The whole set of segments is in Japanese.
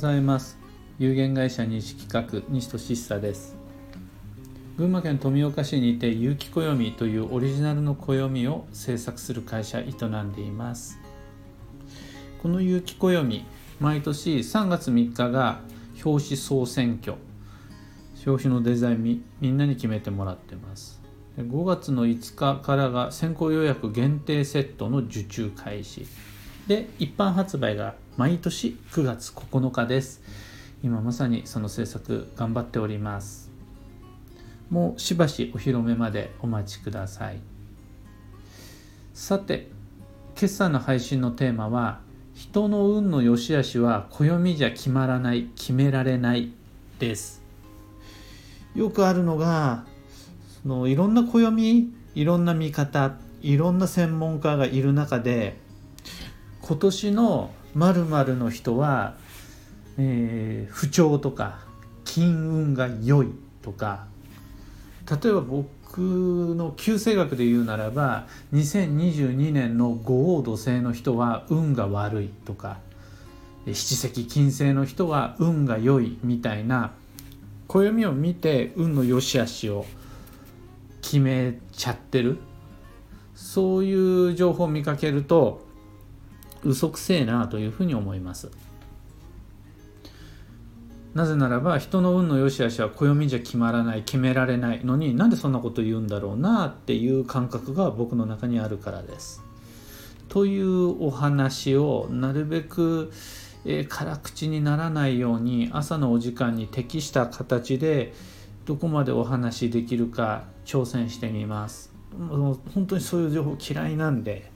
ざいます。有限会社西企画西俊久です。群馬県富岡市にて有機暦というオリジナルの暦を制作する会社営んでいます。この有機暦毎年3月3日が表紙総選挙。表紙のデザインみみんなに決めてもらってます。5月の5日からが先行予約限定セットの受注開始。で一般発売が毎年9月9日です。今まさにその制作頑張っております。もうしばしお披露目までお待ちください。さて決算の配信のテーマは人の運の良し悪しは暦じゃ決まらない決められないです。よくあるのがそのいろんな暦いろんな見方いろんな専門家がいる中で今年の〇〇の人は、えー、不調とか金運が良いとか例えば僕の旧星学で言うならば2022年の五王土星の人は運が悪いとか七石金星の人は運が良いみたいな暦を見て運の良し悪しを決めちゃってる。そういう情報を見かけると嘘くせえなというふうに思います。なぜならば人の運の良し悪しは暦じゃ決まらない決められないのになんでそんなこと言うんだろうなっていう感覚が僕の中にあるからです。というお話をなるべく、えー、辛口にならないように朝のお時間に適した形でどこまでお話しできるか挑戦してみます。本当にそういう情報嫌いなんで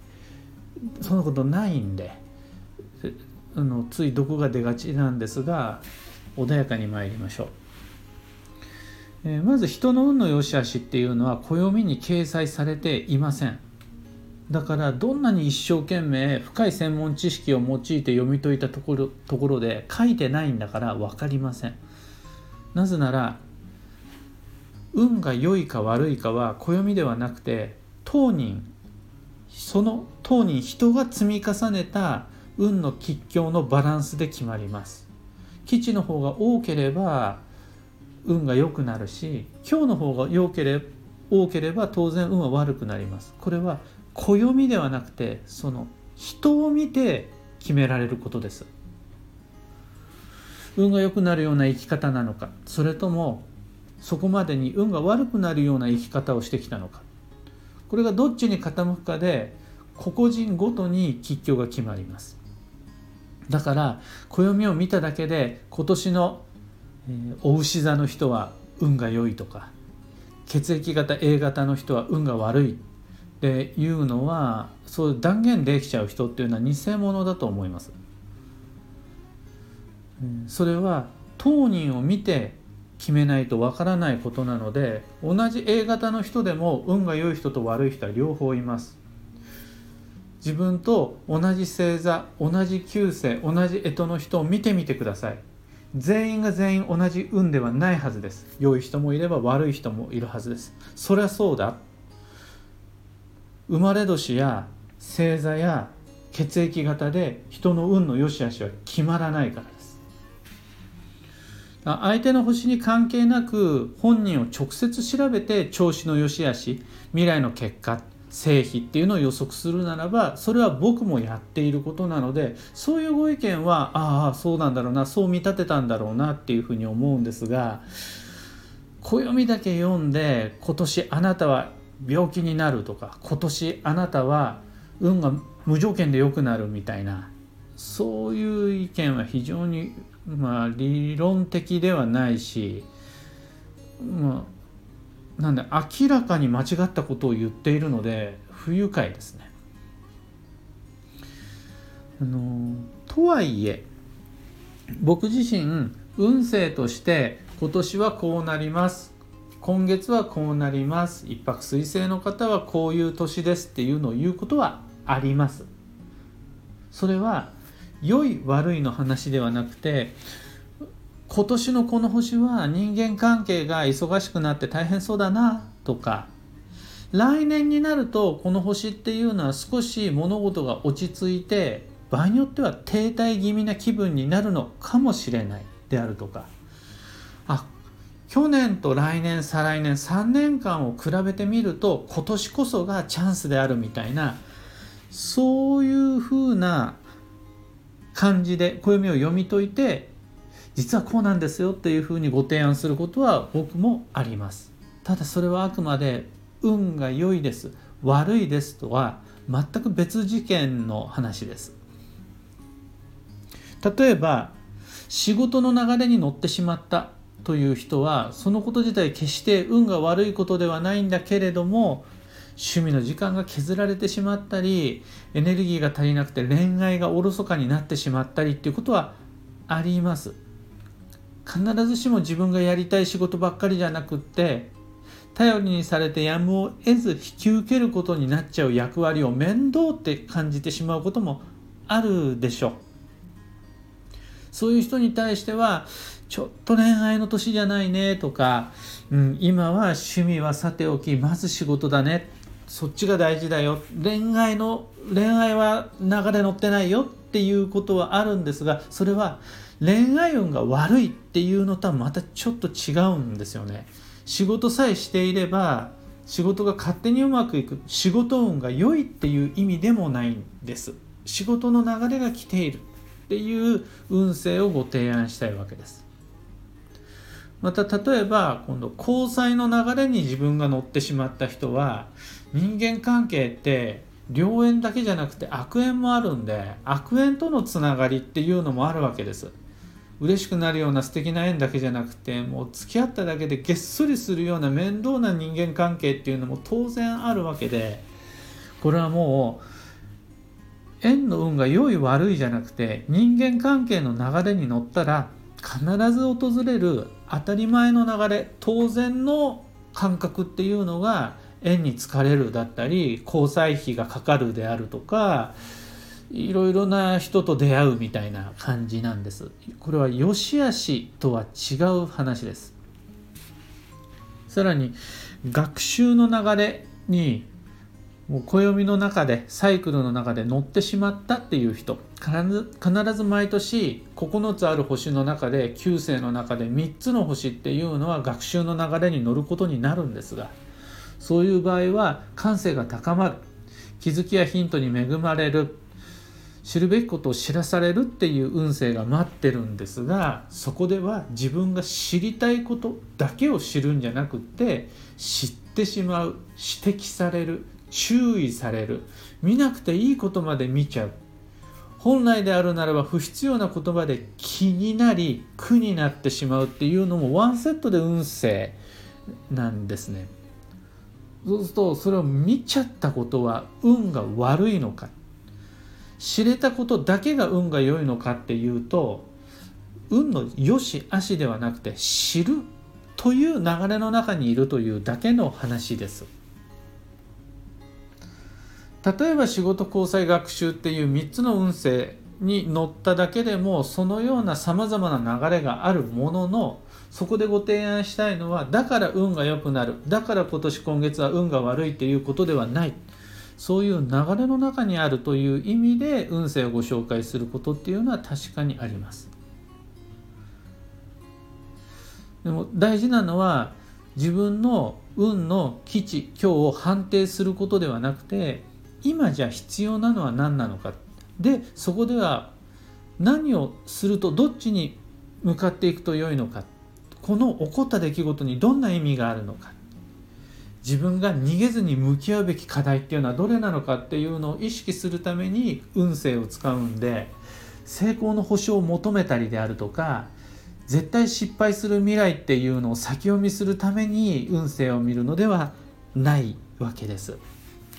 そんなことないんで。あのつい毒が出がちなんですが穏やかに参りましょう、えー、まず人の運の良し悪しっていうのは暦に掲載されていません。だからどんなに一生懸命深い専門知識を用いて読み解いたところところで書いてないんだから分かりません。なぜなら運が良いか悪いかは暦ではなくて当人その当人人が積み重ねた運の吉凶のバランスで決まります。基地の方が多ければ運が良くなるし今日の方が良ければ多ければ当然運は悪くなります。これは暦ではなくてその人を見て決められることです。運が良くなるような生き方なのかそれともそこまでに運が悪くなるような生き方をしてきたのか。これがどっちに傾くかで個々人ごとに吉凶が決まりますだから暦を見ただけで今年の、えー、お牛座の人は運が良いとか血液型 A 型の人は運が悪いっていうのはそう断言できちゃう人っていうのは偽物だと思います。それは当人を見て決めないとわからないことなので同じ A 型の人でも運が良い人と悪い人は両方います。自分と同じ星座同じ旧星同じ干支の人を見てみてください。全員が全員同じ運ではないはずです。良い人もいれば悪い人もいるはずです。そりゃそうだ。生まれ年や星座や血液型で人の運の良し悪しは決まらないからです。相手の星に関係なく本人を直接調べて調子の良し悪し未来の結果成否っていうのを予測するならばそれは僕もやっていることなのでそういうご意見はああそうなんだろうなそう見立てたんだろうなっていうふうに思うんですが暦だけ読んで今年あなたは病気になるとか今年あなたは運が無条件で良くなるみたいなそういう意見は非常にまあ理論的ではないしまあなんで明らかに間違ったことを言っているので不愉快ですね。あのとはいえ僕自身運勢として今年はこうなります。今月はこうなります。一泊水星の方はこういう年ですっていうのを言うことはあります。それは良い悪いの話ではなくて今年のこの星は人間関係が忙しくなって大変そうだなとか来年になるとこの星っていうのは少し物事が落ち着いて場合によっては停滞気味な気分になるのかもしれないであるとか。あ去年と来年再来年3年間を比べてみると今年こそがチャンスであるみたいなそういうふうな感じで暦を読み解いて実はこうなんですよっていうふうにご提案することは僕もあります。ただそれはあくまで運が良いです。悪いですとは全く別事件の話です。例えば仕事の流れに乗ってしまったという人はそのこと自体決して運が悪いことではないんだけれども趣味の時間が削られてしまったりエネルギーが足りなくて恋愛がおろそかになってしまったりっていうことはあります。必ずしも自分がやりたい仕事ばっかりじゃなくって頼りにされてやむを得ず引き受けることになっちゃう役割を面倒って感じてしまうこともあるでしょう。そういう人に対してはちょっと恋愛の年じゃないねとか、うん、今は趣味はさておきまず仕事だね。そっちが大事だよ。恋愛の恋愛は流れ乗ってないよっていうことはあるんですがそれは恋愛運が悪いっていうのとはまたちょっと違うんですよね。仕事さえしていれば仕事が勝手にうまくいく仕事運が良いっていう意味でもないんです。仕事の流れが来ているっていう運勢をご提案したいわけです。また例えば今度交際の流れに自分が乗ってしまった人は人間関係って良縁だけじゃなくて悪縁もあるんで悪縁とのつながりっていうのもあるわけです。嬉しくなるような素敵な縁だけじゃなくてもう付き合っただけでげっそりするような面倒な人間関係っていうのも当然あるわけでこれはもう縁の運が良い悪いじゃなくて人間関係の流れに乗ったら必ず訪れる当たり前の流れ当然の感覚っていうのが縁に疲れるだったり交際費がかかるであるとかいろいろな人と出会うみたいな感じなんです。これは良し悪しとは違う話です。さらに学習の流れにもう暦の中でサイクルの中で乗ってしまったっていう人。必ず必ず毎年9つある星の中で9星の中で3つの星っていうのは学習の流れに乗ることになるんですが。そういう場合は感性が高まる。気づきやヒントに恵まれる。知るべきことを知らされるっていう運勢が待ってるんですがそこでは自分が知りたいことだけを知るんじゃなくって知ってしまう指摘される注意される。見なくていいことまで見ちゃう。本来であるならば不必要な言葉で気になり苦になってしまうっていうのもワンセットで運勢なんですね。そうするとそれを見ちゃったことは運が悪いのか。知れたことだけが運が良いのかっていうと運の良し悪しではなくて知るという流れの中にいるというだけの話です。例えば仕事交際学習っていう3つの運勢に乗っただけでもそのようなさまざまな流れがあるもののそこでご提案したいのはだから運が良くなるだから今年今月は運が悪いっていうことではないそういう流れの中にあるという意味で運勢をご紹介することっていうのは確かにあります。でも大事なのは自分の運の基地今日を判定することではなくて今じゃ必要なのは何なのか。でそこでは何をするとどっちに向かっていくと良いのか。この起こった出来事にどんな意味があるのか。自分が逃げずに向き合うべき課題っていうのはどれなのかっていうのを意識するために運勢を使うんで成功の保証を求めたりであるとか絶対失敗する未来っていうのを先読みするために運勢を見るのではないわけです。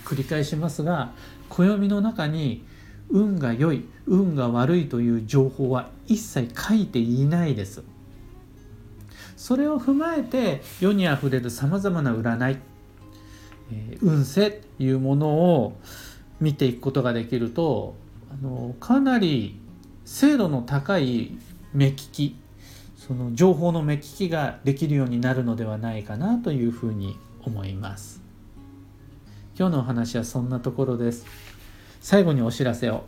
繰り返しますが暦の中に運が良い運が悪いという情報は一切書いていないですそれを踏まえて世にあふれるさまざまな占い、えー、運勢というものを見ていくことができるとあのかなり精度の高い目利きその情報の目利きができるようになるのではないかなというふうに思います。今日のお話はそんなところです最後にお知らせを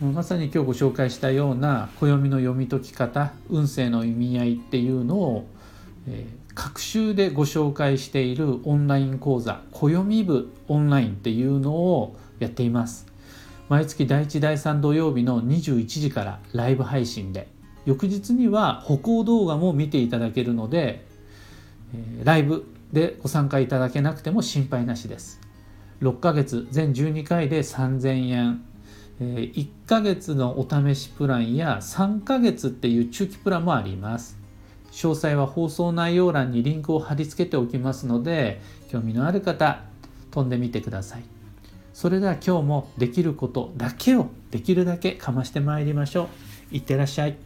まさに今日ご紹介したような暦の読み解き方運勢の意味合いっていうのを、えー、各週でご紹介しているオンライン講座「暦部オンライン」っていうのをやっています。毎月第1第3土曜日の21時からライブ配信で翌日には歩行動画も見ていただけるので、ライブでご参加いただけなくても心配なしです。6ヶ月全12回で3000円。1ヶ月のお試しプランや3ヶ月っていう中期プランもあります。詳細は放送内容欄にリンクを貼り付けておきますので興味のある方飛んでみてください。それでは今日もできることだけをできるだけかましてまいりましょう。いってらっしゃい。